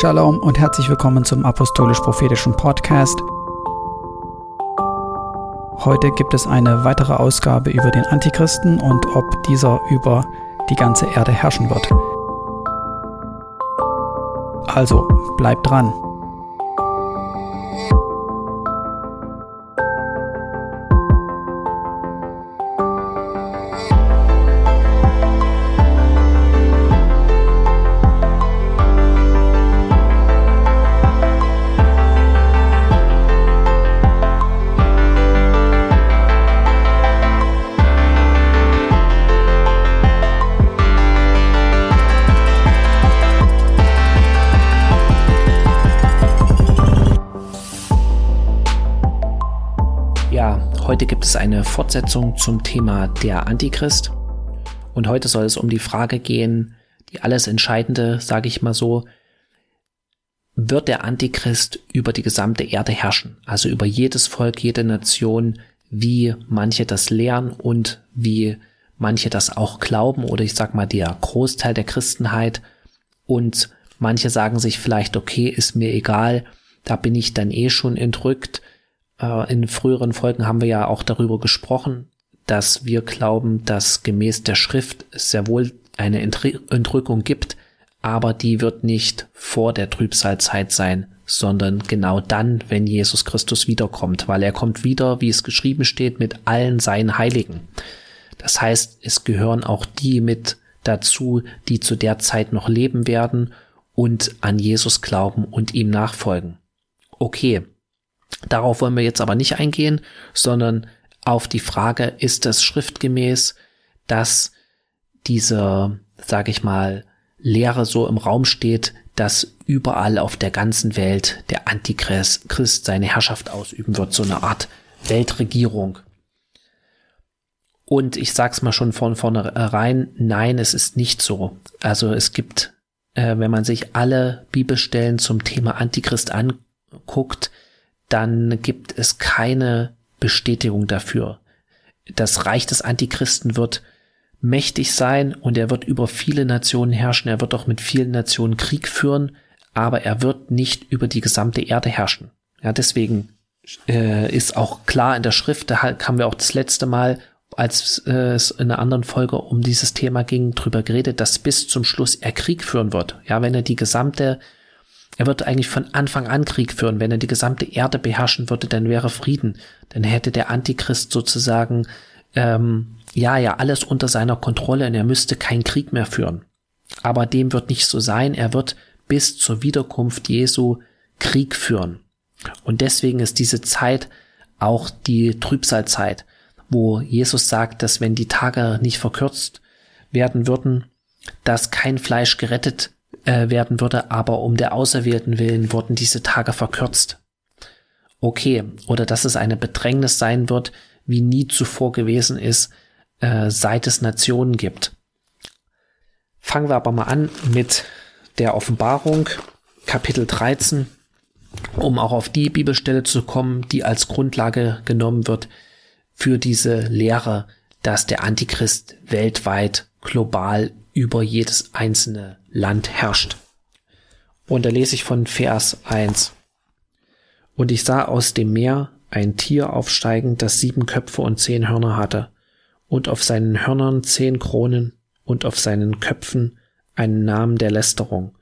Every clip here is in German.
Shalom und herzlich willkommen zum Apostolisch-Prophetischen Podcast. Heute gibt es eine weitere Ausgabe über den Antichristen und ob dieser über die ganze Erde herrschen wird. Also, bleibt dran. Heute gibt es eine Fortsetzung zum Thema der Antichrist. Und heute soll es um die Frage gehen, die alles Entscheidende, sage ich mal so, wird der Antichrist über die gesamte Erde herrschen? Also über jedes Volk, jede Nation, wie manche das lehren und wie manche das auch glauben oder ich sag mal der Großteil der Christenheit und manche sagen sich vielleicht, okay, ist mir egal, da bin ich dann eh schon entrückt, äh, in früheren Folgen haben wir ja auch darüber gesprochen, dass wir glauben, dass gemäß der Schrift es sehr wohl eine Entrückung gibt, aber die wird nicht vor der Trübsalzeit sein, sondern genau dann, wenn Jesus Christus wiederkommt, weil er kommt wieder, wie es geschrieben steht, mit allen seinen Heiligen. Das heißt, es gehören auch die mit dazu, die zu der Zeit noch leben werden und an Jesus glauben und ihm nachfolgen. Okay, Darauf wollen wir jetzt aber nicht eingehen, sondern auf die Frage, ist es schriftgemäß, dass diese, sage ich mal, Lehre so im Raum steht, dass überall auf der ganzen Welt der Antichrist seine Herrschaft ausüben wird, so eine Art Weltregierung. Und ich sag's mal schon von vornherein, nein, es ist nicht so. Also es gibt, äh, wenn man sich alle Bibelstellen zum Thema Antichrist anguckt, dann gibt es keine Bestätigung dafür. Das Reich des Antichristen wird mächtig sein und er wird über viele Nationen herrschen. Er wird auch mit vielen Nationen Krieg führen, aber er wird nicht über die gesamte Erde herrschen. Ja, deswegen äh, ist auch klar in der Schrift, da haben wir auch das letzte Mal, als äh, es in einer anderen Folge um dieses Thema ging, drüber geredet, dass bis zum Schluss er Krieg führen wird. Ja, wenn er die gesamte er wird eigentlich von Anfang an Krieg führen. Wenn er die gesamte Erde beherrschen würde, dann wäre Frieden. Dann hätte der Antichrist sozusagen, ähm, ja, ja, alles unter seiner Kontrolle und er müsste keinen Krieg mehr führen. Aber dem wird nicht so sein. Er wird bis zur Wiederkunft Jesu Krieg führen. Und deswegen ist diese Zeit auch die Trübsalzeit, wo Jesus sagt, dass wenn die Tage nicht verkürzt werden würden, dass kein Fleisch gerettet äh, werden würde, aber um der Auserwählten willen wurden diese Tage verkürzt. Okay, oder dass es eine Bedrängnis sein wird, wie nie zuvor gewesen ist, äh, seit es Nationen gibt. Fangen wir aber mal an mit der Offenbarung, Kapitel 13, um auch auf die Bibelstelle zu kommen, die als Grundlage genommen wird für diese Lehre, dass der Antichrist weltweit global über jedes einzelne Land herrscht. Und da lese ich von Vers 1. Und ich sah aus dem Meer ein Tier aufsteigen, das sieben Köpfe und zehn Hörner hatte, und auf seinen Hörnern zehn Kronen und auf seinen Köpfen einen Namen der Lästerung.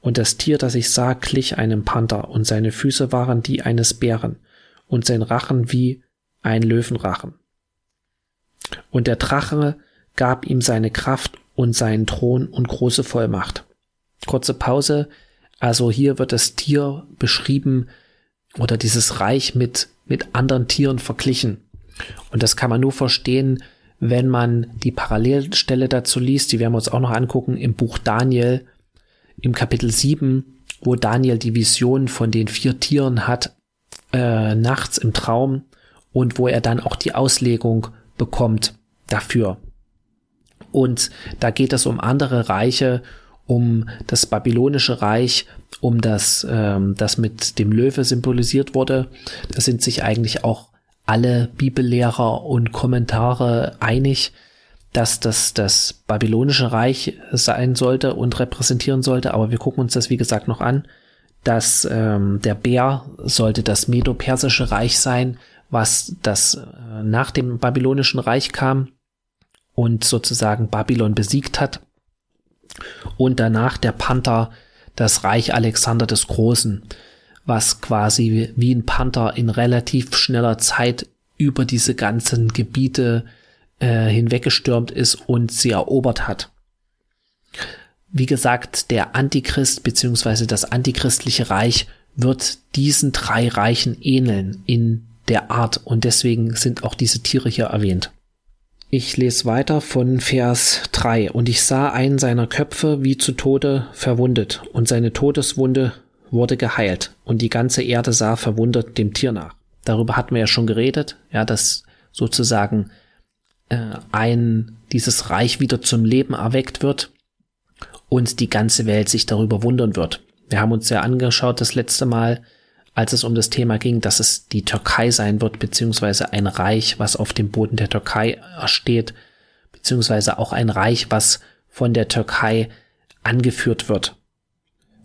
Und das Tier, das ich sah, glich einem Panther, und seine Füße waren die eines Bären, und sein Rachen wie ein Löwenrachen. Und der Drache gab ihm seine Kraft und seinen Thron und große Vollmacht. Kurze Pause. Also hier wird das Tier beschrieben oder dieses Reich mit, mit anderen Tieren verglichen. Und das kann man nur verstehen, wenn man die Parallelstelle dazu liest, die werden wir uns auch noch angucken, im Buch Daniel, im Kapitel 7, wo Daniel die Vision von den vier Tieren hat, äh, nachts im Traum und wo er dann auch die Auslegung bekommt dafür. Und da geht es um andere Reiche, um das babylonische Reich, um das, ähm, das mit dem Löwe symbolisiert wurde. Da sind sich eigentlich auch alle Bibellehrer und Kommentare einig, dass das das babylonische Reich sein sollte und repräsentieren sollte, aber wir gucken uns das wie gesagt noch an. Dass ähm, der Bär sollte das Medo-Persische Reich sein, was das äh, nach dem babylonischen Reich kam und sozusagen Babylon besiegt hat. Und danach der Panther das Reich Alexander des Großen, was quasi wie ein Panther in relativ schneller Zeit über diese ganzen Gebiete äh, hinweggestürmt ist und sie erobert hat. Wie gesagt, der Antichrist beziehungsweise das antichristliche Reich wird diesen drei Reichen ähneln in der Art und deswegen sind auch diese Tiere hier erwähnt. Ich lese weiter von Vers 3. Und ich sah einen seiner Köpfe wie zu Tode verwundet, und seine Todeswunde wurde geheilt, und die ganze Erde sah verwundert dem Tier nach. Darüber hatten wir ja schon geredet, ja, dass sozusagen äh, ein dieses Reich wieder zum Leben erweckt wird und die ganze Welt sich darüber wundern wird. Wir haben uns ja angeschaut das letzte Mal, als es um das Thema ging, dass es die Türkei sein wird, beziehungsweise ein Reich, was auf dem Boden der Türkei steht, beziehungsweise auch ein Reich, was von der Türkei angeführt wird.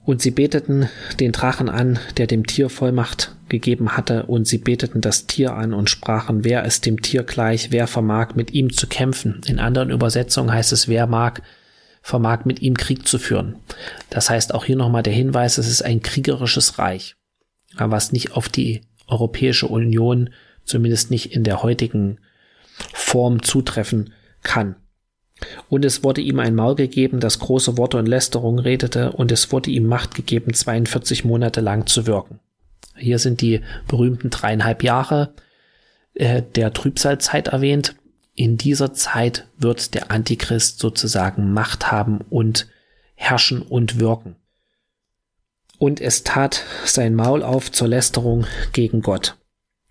Und sie beteten den Drachen an, der dem Tier Vollmacht gegeben hatte, und sie beteten das Tier an und sprachen, wer ist dem Tier gleich, wer vermag mit ihm zu kämpfen. In anderen Übersetzungen heißt es, wer mag, vermag mit ihm Krieg zu führen. Das heißt auch hier nochmal der Hinweis, es ist ein kriegerisches Reich was nicht auf die Europäische Union, zumindest nicht in der heutigen Form zutreffen kann. Und es wurde ihm ein Maul gegeben, das große Worte und Lästerung redete, und es wurde ihm Macht gegeben, 42 Monate lang zu wirken. Hier sind die berühmten dreieinhalb Jahre äh, der Trübsalzeit erwähnt. In dieser Zeit wird der Antichrist sozusagen Macht haben und herrschen und wirken und es tat sein Maul auf zur Lästerung gegen Gott,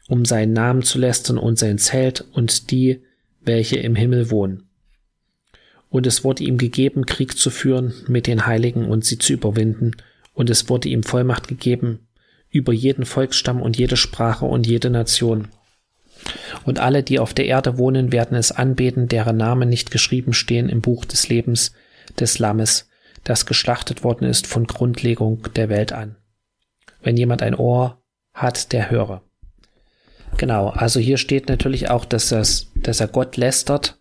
um seinen Namen zu lästern und sein Zelt und die, welche im Himmel wohnen. Und es wurde ihm gegeben, Krieg zu führen mit den Heiligen und sie zu überwinden, und es wurde ihm Vollmacht gegeben über jeden Volksstamm und jede Sprache und jede Nation. Und alle, die auf der Erde wohnen, werden es anbeten, deren Namen nicht geschrieben stehen im Buch des Lebens des Lammes, das geschlachtet worden ist von Grundlegung der Welt an. Wenn jemand ein Ohr hat, der höre. Genau, also hier steht natürlich auch, dass, das, dass er Gott lästert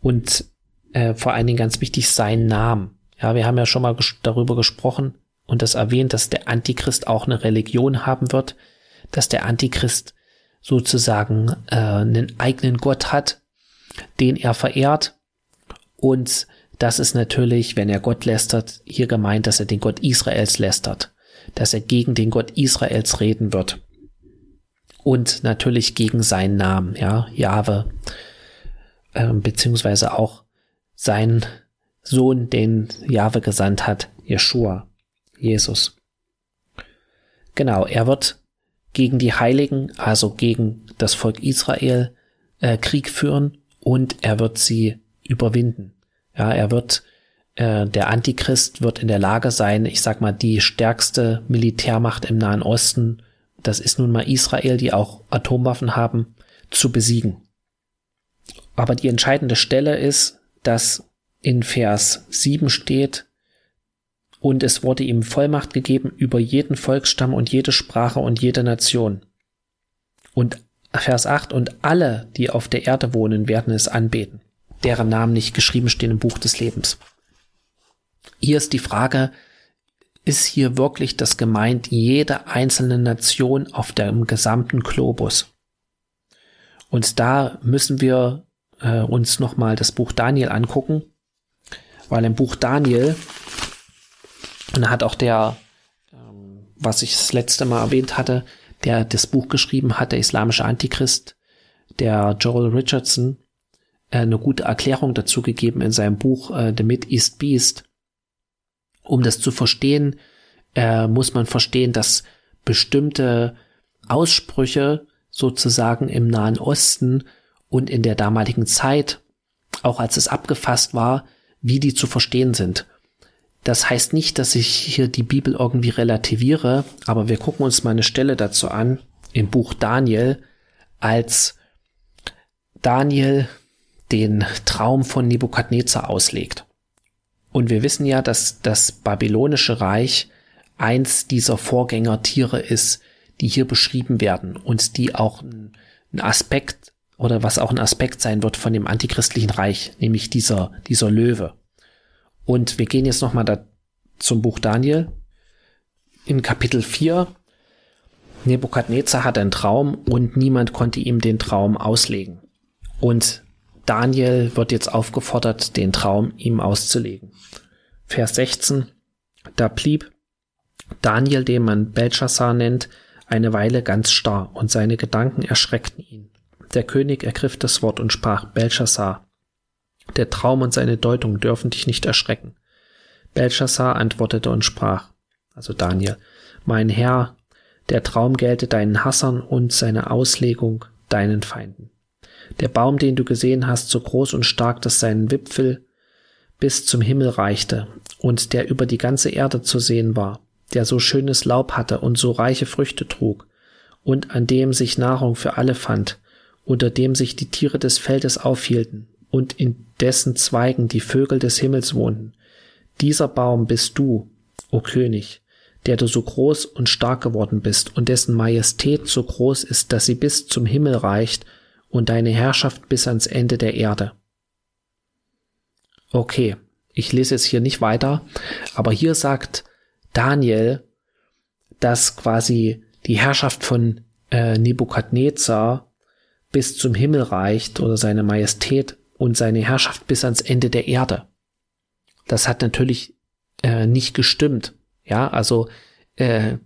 und äh, vor allen Dingen ganz wichtig seinen Namen. Ja, wir haben ja schon mal ges darüber gesprochen und das erwähnt, dass der Antichrist auch eine Religion haben wird, dass der Antichrist sozusagen äh, einen eigenen Gott hat, den er verehrt und das ist natürlich, wenn er Gott lästert, hier gemeint, dass er den Gott Israels lästert, dass er gegen den Gott Israels reden wird. Und natürlich gegen seinen Namen, ja, Jahwe, äh, beziehungsweise auch sein Sohn, den Jahwe gesandt hat, Jeshua, Jesus. Genau, er wird gegen die Heiligen, also gegen das Volk Israel, äh, Krieg führen und er wird sie überwinden. Ja, er wird, äh, der Antichrist wird in der Lage sein, ich sag mal, die stärkste Militärmacht im Nahen Osten, das ist nun mal Israel, die auch Atomwaffen haben, zu besiegen. Aber die entscheidende Stelle ist, dass in Vers 7 steht, und es wurde ihm Vollmacht gegeben über jeden Volksstamm und jede Sprache und jede Nation. Und Vers 8, und alle, die auf der Erde wohnen, werden es anbeten deren Namen nicht geschrieben stehen im Buch des Lebens. Hier ist die Frage, ist hier wirklich das gemeint, jede einzelne Nation auf dem gesamten Globus? Und da müssen wir äh, uns nochmal das Buch Daniel angucken, weil im Buch Daniel, und hat auch der, ähm, was ich das letzte Mal erwähnt hatte, der das Buch geschrieben hat, der islamische Antichrist, der Joel Richardson, eine gute Erklärung dazu gegeben in seinem Buch äh, The Mid East Beast. Um das zu verstehen, äh, muss man verstehen, dass bestimmte Aussprüche sozusagen im Nahen Osten und in der damaligen Zeit, auch als es abgefasst war, wie die zu verstehen sind. Das heißt nicht, dass ich hier die Bibel irgendwie relativiere, aber wir gucken uns mal eine Stelle dazu an im Buch Daniel, als Daniel den Traum von Nebukadnezar auslegt. Und wir wissen ja, dass das babylonische Reich eins dieser Vorgängertiere ist, die hier beschrieben werden und die auch ein, Aspekt oder was auch ein Aspekt sein wird von dem antichristlichen Reich, nämlich dieser, dieser Löwe. Und wir gehen jetzt nochmal da zum Buch Daniel. In Kapitel 4 Nebukadnezar hat einen Traum und niemand konnte ihm den Traum auslegen. Und Daniel wird jetzt aufgefordert, den Traum ihm auszulegen. Vers 16. Da blieb Daniel, den man Belshazzar nennt, eine Weile ganz starr und seine Gedanken erschreckten ihn. Der König ergriff das Wort und sprach, Belshazzar, der Traum und seine Deutung dürfen dich nicht erschrecken. Belshazzar antwortete und sprach, also Daniel, mein Herr, der Traum gelte deinen Hassern und seine Auslegung deinen Feinden. Der Baum, den du gesehen hast, so groß und stark, dass seinen Wipfel bis zum Himmel reichte und der über die ganze Erde zu sehen war, der so schönes Laub hatte und so reiche Früchte trug, und an dem sich Nahrung für alle fand, unter dem sich die Tiere des Feldes aufhielten, und in dessen Zweigen die Vögel des Himmels wohnten. Dieser Baum bist du, o König, der du so groß und stark geworden bist und dessen Majestät so groß ist, dass sie bis zum Himmel reicht und deine Herrschaft bis ans Ende der Erde. Okay, ich lese jetzt hier nicht weiter, aber hier sagt Daniel, dass quasi die Herrschaft von äh, Nebukadnezar bis zum Himmel reicht oder seine Majestät und seine Herrschaft bis ans Ende der Erde. Das hat natürlich äh, nicht gestimmt. Ja, also äh,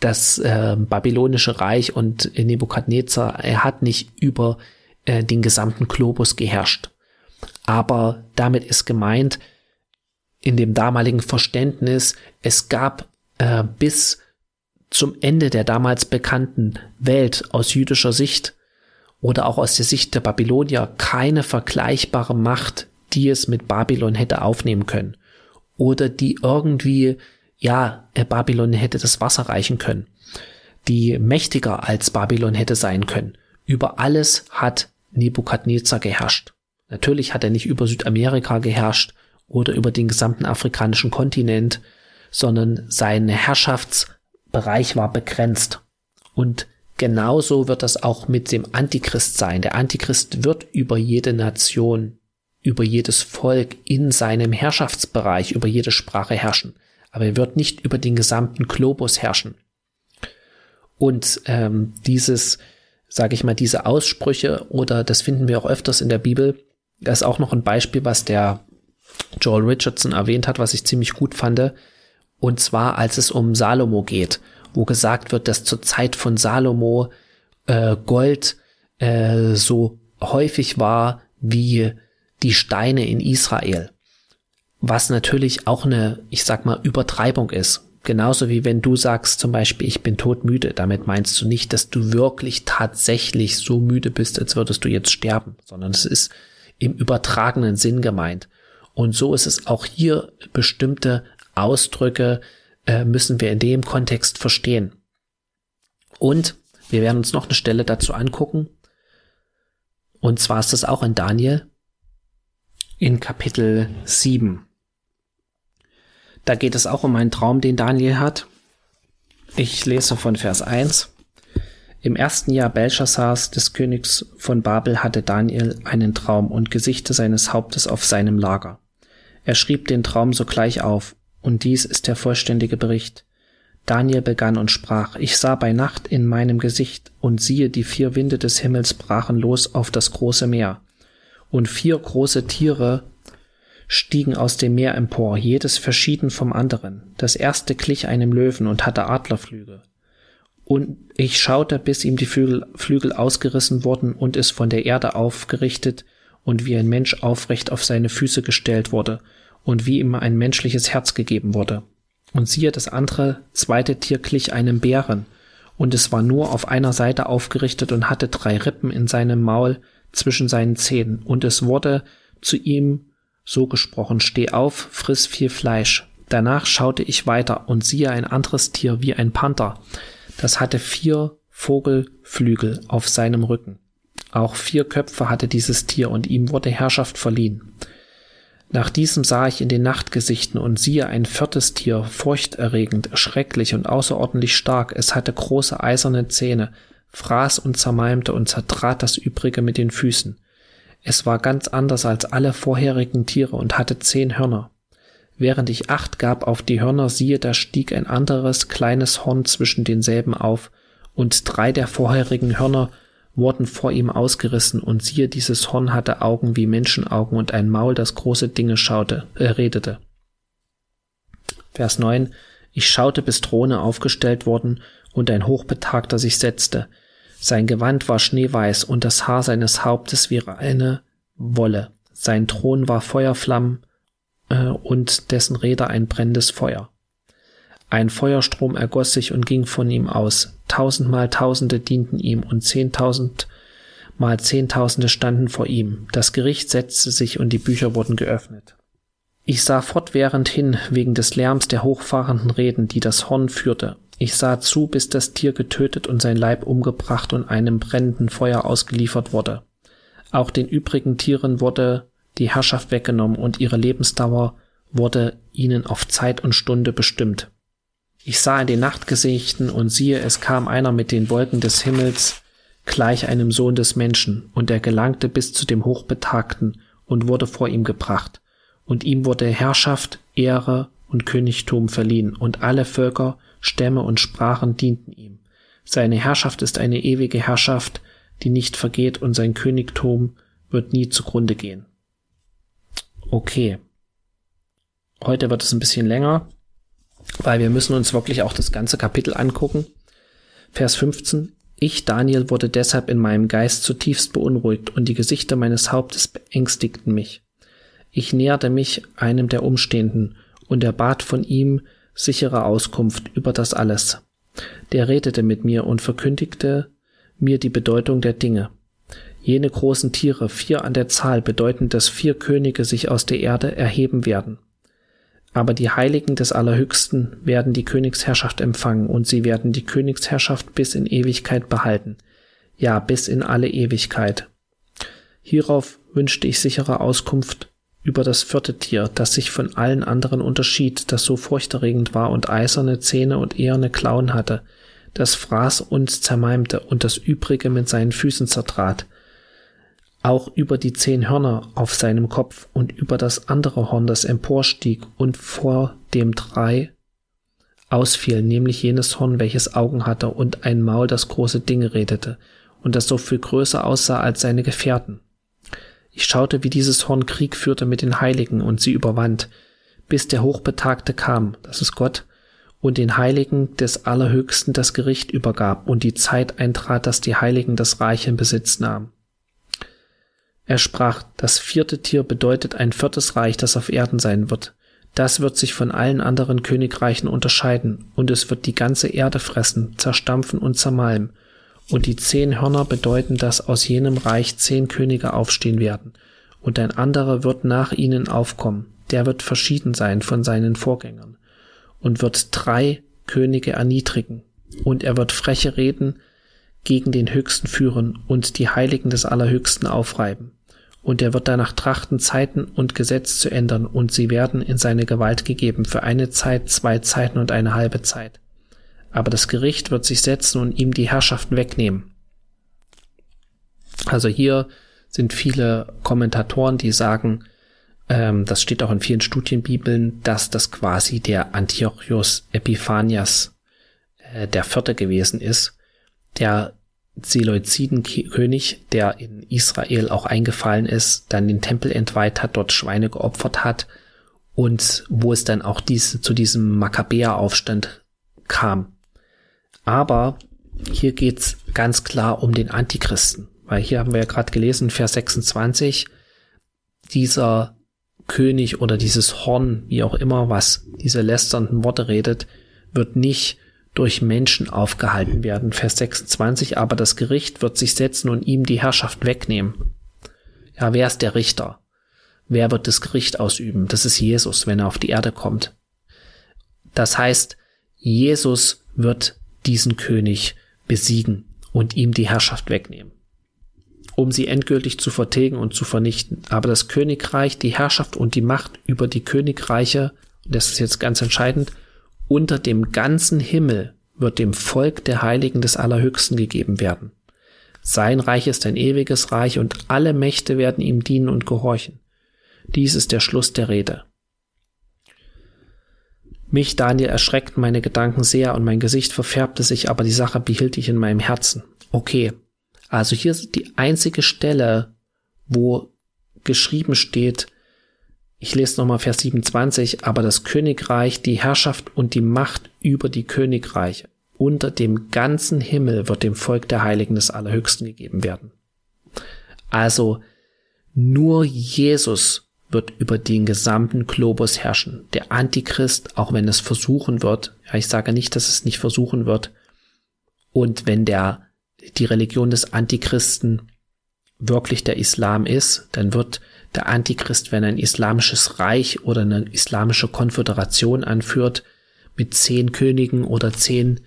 das äh, babylonische Reich und Nebukadnezar, er hat nicht über äh, den gesamten Globus geherrscht. Aber damit ist gemeint, in dem damaligen Verständnis, es gab äh, bis zum Ende der damals bekannten Welt aus jüdischer Sicht oder auch aus der Sicht der Babylonier keine vergleichbare Macht, die es mit Babylon hätte aufnehmen können oder die irgendwie ja, äh, Babylon hätte das Wasser reichen können, die mächtiger als Babylon hätte sein können. Über alles hat Nebukadnezar geherrscht. Natürlich hat er nicht über Südamerika geherrscht oder über den gesamten afrikanischen Kontinent, sondern sein Herrschaftsbereich war begrenzt. Und genauso wird das auch mit dem Antichrist sein. Der Antichrist wird über jede Nation, über jedes Volk in seinem Herrschaftsbereich, über jede Sprache herrschen aber er wird nicht über den gesamten Globus herrschen. Und ähm, dieses, sage ich mal, diese Aussprüche oder das finden wir auch öfters in der Bibel, das ist auch noch ein Beispiel, was der Joel Richardson erwähnt hat, was ich ziemlich gut fand. Und zwar, als es um Salomo geht, wo gesagt wird, dass zur Zeit von Salomo äh, Gold äh, so häufig war wie die Steine in Israel was natürlich auch eine, ich sag mal, Übertreibung ist. Genauso wie wenn du sagst zum Beispiel, ich bin todmüde. Damit meinst du nicht, dass du wirklich tatsächlich so müde bist, als würdest du jetzt sterben, sondern es ist im übertragenen Sinn gemeint. Und so ist es auch hier bestimmte Ausdrücke äh, müssen wir in dem Kontext verstehen. Und wir werden uns noch eine Stelle dazu angucken. Und zwar ist das auch in Daniel in Kapitel 7. Da geht es auch um einen Traum, den Daniel hat. Ich lese von Vers 1. Im ersten Jahr Belshazzars, des Königs von Babel, hatte Daniel einen Traum und Gesichte seines Hauptes auf seinem Lager. Er schrieb den Traum sogleich auf, und dies ist der vollständige Bericht. Daniel begann und sprach, ich sah bei Nacht in meinem Gesicht, und siehe, die vier Winde des Himmels brachen los auf das große Meer, und vier große Tiere stiegen aus dem Meer empor, jedes verschieden vom anderen. Das erste glich einem Löwen und hatte Adlerflügel. Und ich schaute, bis ihm die Flügel, Flügel ausgerissen wurden und es von der Erde aufgerichtet und wie ein Mensch aufrecht auf seine Füße gestellt wurde und wie ihm ein menschliches Herz gegeben wurde. Und siehe, das andere, zweite Tier glich einem Bären, und es war nur auf einer Seite aufgerichtet und hatte drei Rippen in seinem Maul zwischen seinen Zähnen, und es wurde zu ihm so gesprochen, steh auf, friss viel Fleisch. Danach schaute ich weiter und siehe ein anderes Tier wie ein Panther. Das hatte vier Vogelflügel auf seinem Rücken. Auch vier Köpfe hatte dieses Tier und ihm wurde Herrschaft verliehen. Nach diesem sah ich in den Nachtgesichten und siehe ein viertes Tier, furchterregend, schrecklich und außerordentlich stark. Es hatte große eiserne Zähne, fraß und zermalmte und zertrat das übrige mit den Füßen. Es war ganz anders als alle vorherigen Tiere und hatte zehn Hörner. Während ich acht gab auf die Hörner, siehe, da stieg ein anderes kleines Horn zwischen denselben auf, und drei der vorherigen Hörner wurden vor ihm ausgerissen, und siehe, dieses Horn hatte Augen wie Menschenaugen und ein Maul, das große Dinge schaute, äh, redete. Vers 9 Ich schaute, bis Throne aufgestellt wurden und ein Hochbetagter sich setzte. Sein Gewand war schneeweiß und das Haar seines Hauptes wie eine Wolle. Sein Thron war Feuerflammen äh, und dessen Räder ein brennendes Feuer. Ein Feuerstrom ergoss sich und ging von ihm aus. Tausendmal Tausende dienten ihm und zehntausend mal Zehntausende standen vor ihm. Das Gericht setzte sich und die Bücher wurden geöffnet. Ich sah fortwährend hin wegen des Lärms der hochfahrenden Reden, die das Horn führte. Ich sah zu, bis das Tier getötet und sein Leib umgebracht und einem brennenden Feuer ausgeliefert wurde. Auch den übrigen Tieren wurde die Herrschaft weggenommen und ihre Lebensdauer wurde ihnen auf Zeit und Stunde bestimmt. Ich sah in den Nachtgesichten und siehe, es kam einer mit den Wolken des Himmels gleich einem Sohn des Menschen, und er gelangte bis zu dem Hochbetagten und wurde vor ihm gebracht, und ihm wurde Herrschaft, Ehre und Königtum verliehen, und alle Völker, Stämme und Sprachen dienten ihm. Seine Herrschaft ist eine ewige Herrschaft, die nicht vergeht, und sein Königtum wird nie zugrunde gehen. Okay. Heute wird es ein bisschen länger weil wir müssen uns wirklich auch das ganze Kapitel angucken. Vers 15. Ich, Daniel, wurde deshalb in meinem Geist zutiefst beunruhigt und die Gesichter meines Hauptes beängstigten mich. Ich näherte mich einem der Umstehenden und er bat von ihm sichere Auskunft über das alles. Der redete mit mir und verkündigte mir die Bedeutung der Dinge. Jene großen Tiere, vier an der Zahl, bedeuten, dass vier Könige sich aus der Erde erheben werden. Aber die Heiligen des Allerhöchsten werden die Königsherrschaft empfangen und sie werden die Königsherrschaft bis in Ewigkeit behalten. Ja, bis in alle Ewigkeit. Hierauf wünschte ich sichere Auskunft über das vierte Tier, das sich von allen anderen unterschied, das so furchterregend war und eiserne Zähne und eherne Klauen hatte, das fraß und zermalmte und das übrige mit seinen Füßen zertrat auch über die zehn Hörner auf seinem Kopf und über das andere Horn, das emporstieg und vor dem drei ausfiel, nämlich jenes Horn, welches Augen hatte und ein Maul, das große Dinge redete und das so viel größer aussah als seine Gefährten. Ich schaute, wie dieses Horn Krieg führte mit den Heiligen und sie überwand, bis der Hochbetagte kam, das ist Gott, und den Heiligen des Allerhöchsten das Gericht übergab und die Zeit eintrat, dass die Heiligen das Reich in Besitz nahmen. Er sprach, das vierte Tier bedeutet ein viertes Reich, das auf Erden sein wird. Das wird sich von allen anderen Königreichen unterscheiden, und es wird die ganze Erde fressen, zerstampfen und zermalmen. Und die zehn Hörner bedeuten, dass aus jenem Reich zehn Könige aufstehen werden, und ein anderer wird nach ihnen aufkommen, der wird verschieden sein von seinen Vorgängern, und wird drei Könige erniedrigen, und er wird freche Reden gegen den Höchsten führen und die Heiligen des Allerhöchsten aufreiben. Und er wird danach trachten, Zeiten und Gesetz zu ändern, und sie werden in seine Gewalt gegeben für eine Zeit, zwei Zeiten und eine halbe Zeit. Aber das Gericht wird sich setzen und ihm die Herrschaft wegnehmen. Also hier sind viele Kommentatoren, die sagen, ähm, das steht auch in vielen Studienbibeln, dass das quasi der Antiochus Epiphanias äh, der Vierte gewesen ist, der Seleuzidenkönig, der in Israel auch eingefallen ist, dann den Tempel entweiht hat, dort Schweine geopfert hat und wo es dann auch dies, zu diesem Makkabäeraufstand kam. Aber hier geht's ganz klar um den Antichristen, weil hier haben wir ja gerade gelesen, Vers 26, dieser König oder dieses Horn, wie auch immer, was diese lästernden Worte redet, wird nicht durch Menschen aufgehalten werden. Vers 26, aber das Gericht wird sich setzen und ihm die Herrschaft wegnehmen. Ja, wer ist der Richter? Wer wird das Gericht ausüben? Das ist Jesus, wenn er auf die Erde kommt. Das heißt, Jesus wird diesen König besiegen und ihm die Herrschaft wegnehmen. um sie endgültig zu vertilgen und zu vernichten. Aber das Königreich, die Herrschaft und die Macht über die Königreiche, das ist jetzt ganz entscheidend, unter dem ganzen Himmel wird dem Volk der Heiligen des Allerhöchsten gegeben werden. Sein Reich ist ein ewiges Reich und alle Mächte werden ihm dienen und gehorchen. Dies ist der Schluss der Rede. Mich, Daniel, erschreckten meine Gedanken sehr und mein Gesicht verfärbte sich, aber die Sache behielt ich in meinem Herzen. Okay, also hier ist die einzige Stelle, wo geschrieben steht, ich lese nochmal Vers 27, aber das Königreich, die Herrschaft und die Macht über die Königreiche unter dem ganzen Himmel wird dem Volk der Heiligen des Allerhöchsten gegeben werden. Also nur Jesus wird über den gesamten Globus herrschen. Der Antichrist, auch wenn es versuchen wird, ja, ich sage nicht, dass es nicht versuchen wird, und wenn der, die Religion des Antichristen wirklich der Islam ist, dann wird der Antichrist, wenn ein islamisches Reich oder eine islamische Konföderation anführt, mit zehn Königen oder zehn,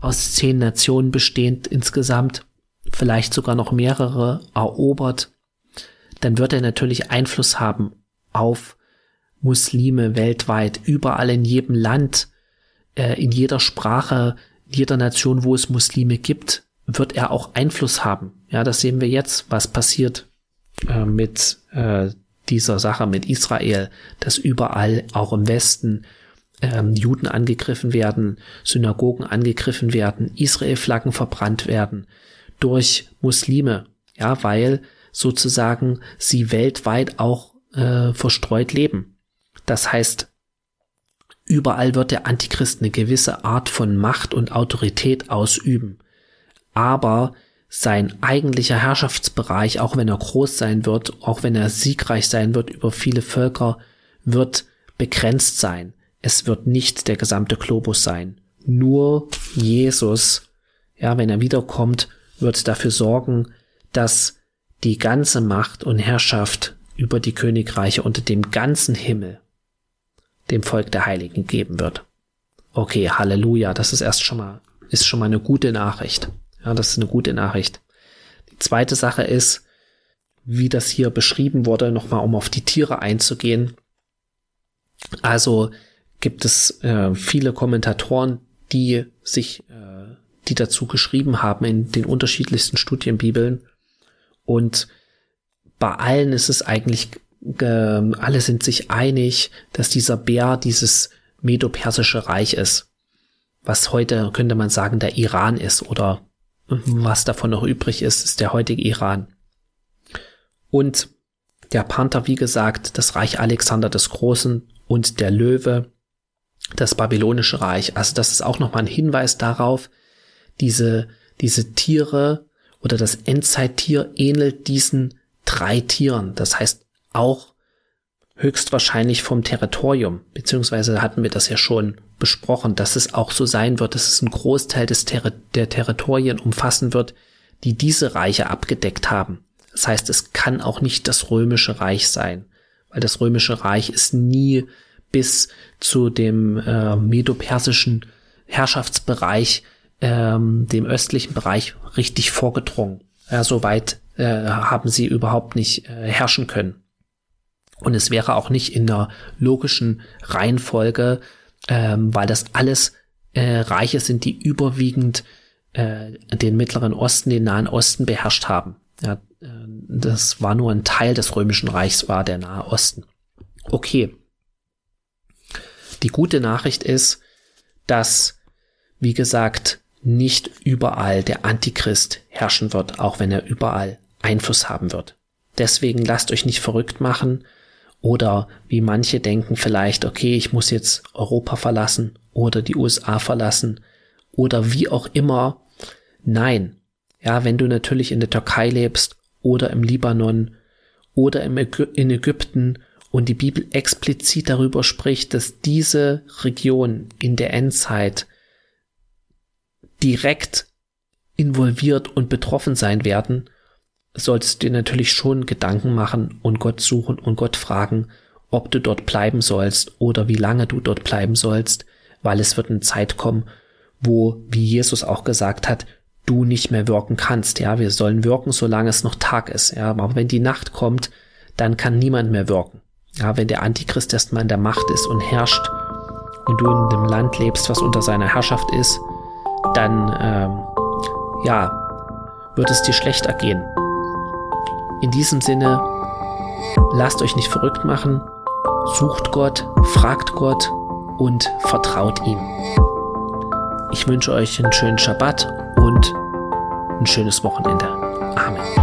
aus zehn Nationen bestehend insgesamt, vielleicht sogar noch mehrere, erobert, dann wird er natürlich Einfluss haben auf Muslime weltweit, überall in jedem Land, äh, in jeder Sprache, in jeder Nation, wo es Muslime gibt, wird er auch Einfluss haben. Ja, das sehen wir jetzt, was passiert äh, mit äh, dieser Sache mit Israel, dass überall, auch im Westen, ähm, Juden angegriffen werden, Synagogen angegriffen werden, Israel-Flaggen verbrannt werden durch Muslime, ja, weil sozusagen sie weltweit auch äh, verstreut leben. Das heißt, überall wird der Antichrist eine gewisse Art von Macht und Autorität ausüben. Aber sein eigentlicher Herrschaftsbereich, auch wenn er groß sein wird, auch wenn er siegreich sein wird über viele Völker, wird begrenzt sein. Es wird nicht der gesamte Globus sein. Nur Jesus, ja, wenn er wiederkommt, wird dafür sorgen, dass die ganze Macht und Herrschaft über die Königreiche unter dem ganzen Himmel dem Volk der Heiligen geben wird. Okay, Halleluja, das ist erst schon mal, ist schon mal eine gute Nachricht. Ja, das ist eine gute Nachricht. Die zweite Sache ist, wie das hier beschrieben wurde, nochmal um auf die Tiere einzugehen. Also gibt es äh, viele Kommentatoren, die sich, äh, die dazu geschrieben haben in den unterschiedlichsten Studienbibeln und bei allen ist es eigentlich, äh, alle sind sich einig, dass dieser Bär dieses Medo-Persische Reich ist. Was heute, könnte man sagen, der Iran ist oder was davon noch übrig ist, ist der heutige Iran. Und der Panther, wie gesagt, das Reich Alexander des Großen und der Löwe, das babylonische Reich. Also das ist auch nochmal ein Hinweis darauf, diese, diese Tiere oder das Endzeittier ähnelt diesen drei Tieren. Das heißt auch höchstwahrscheinlich vom Territorium, beziehungsweise hatten wir das ja schon besprochen, dass es auch so sein wird, dass es einen Großteil des Ter der Territorien umfassen wird, die diese Reiche abgedeckt haben. Das heißt, es kann auch nicht das römische Reich sein, weil das römische Reich ist nie bis zu dem äh, medopersischen Herrschaftsbereich ähm, dem östlichen Bereich richtig vorgedrungen. Ja, so weit äh, haben sie überhaupt nicht äh, herrschen können. Und es wäre auch nicht in der logischen Reihenfolge, ähm, weil das alles äh, Reiche sind, die überwiegend äh, den Mittleren Osten, den Nahen Osten beherrscht haben. Ja, äh, das war nur ein Teil des Römischen Reichs, war der Nahe Osten. Okay. Die gute Nachricht ist, dass, wie gesagt, nicht überall der Antichrist herrschen wird, auch wenn er überall Einfluss haben wird. Deswegen lasst euch nicht verrückt machen oder wie manche denken vielleicht, okay, ich muss jetzt Europa verlassen oder die USA verlassen oder wie auch immer. Nein. Ja, wenn du natürlich in der Türkei lebst oder im Libanon oder im Ägy in Ägypten und die Bibel explizit darüber spricht, dass diese Region in der Endzeit direkt involviert und betroffen sein werden, solltest du dir natürlich schon Gedanken machen und Gott suchen und Gott fragen, ob du dort bleiben sollst oder wie lange du dort bleiben sollst, weil es wird eine Zeit kommen, wo, wie Jesus auch gesagt hat, du nicht mehr wirken kannst. Ja, wir sollen wirken, solange es noch Tag ist. Ja, aber wenn die Nacht kommt, dann kann niemand mehr wirken. Ja, wenn der Antichrist erstmal in der Macht ist und herrscht und du in einem Land lebst, was unter seiner Herrschaft ist, dann ähm, ja, wird es dir schlecht ergehen. In diesem Sinne, lasst euch nicht verrückt machen, sucht Gott, fragt Gott und vertraut ihm. Ich wünsche euch einen schönen Schabbat und ein schönes Wochenende. Amen.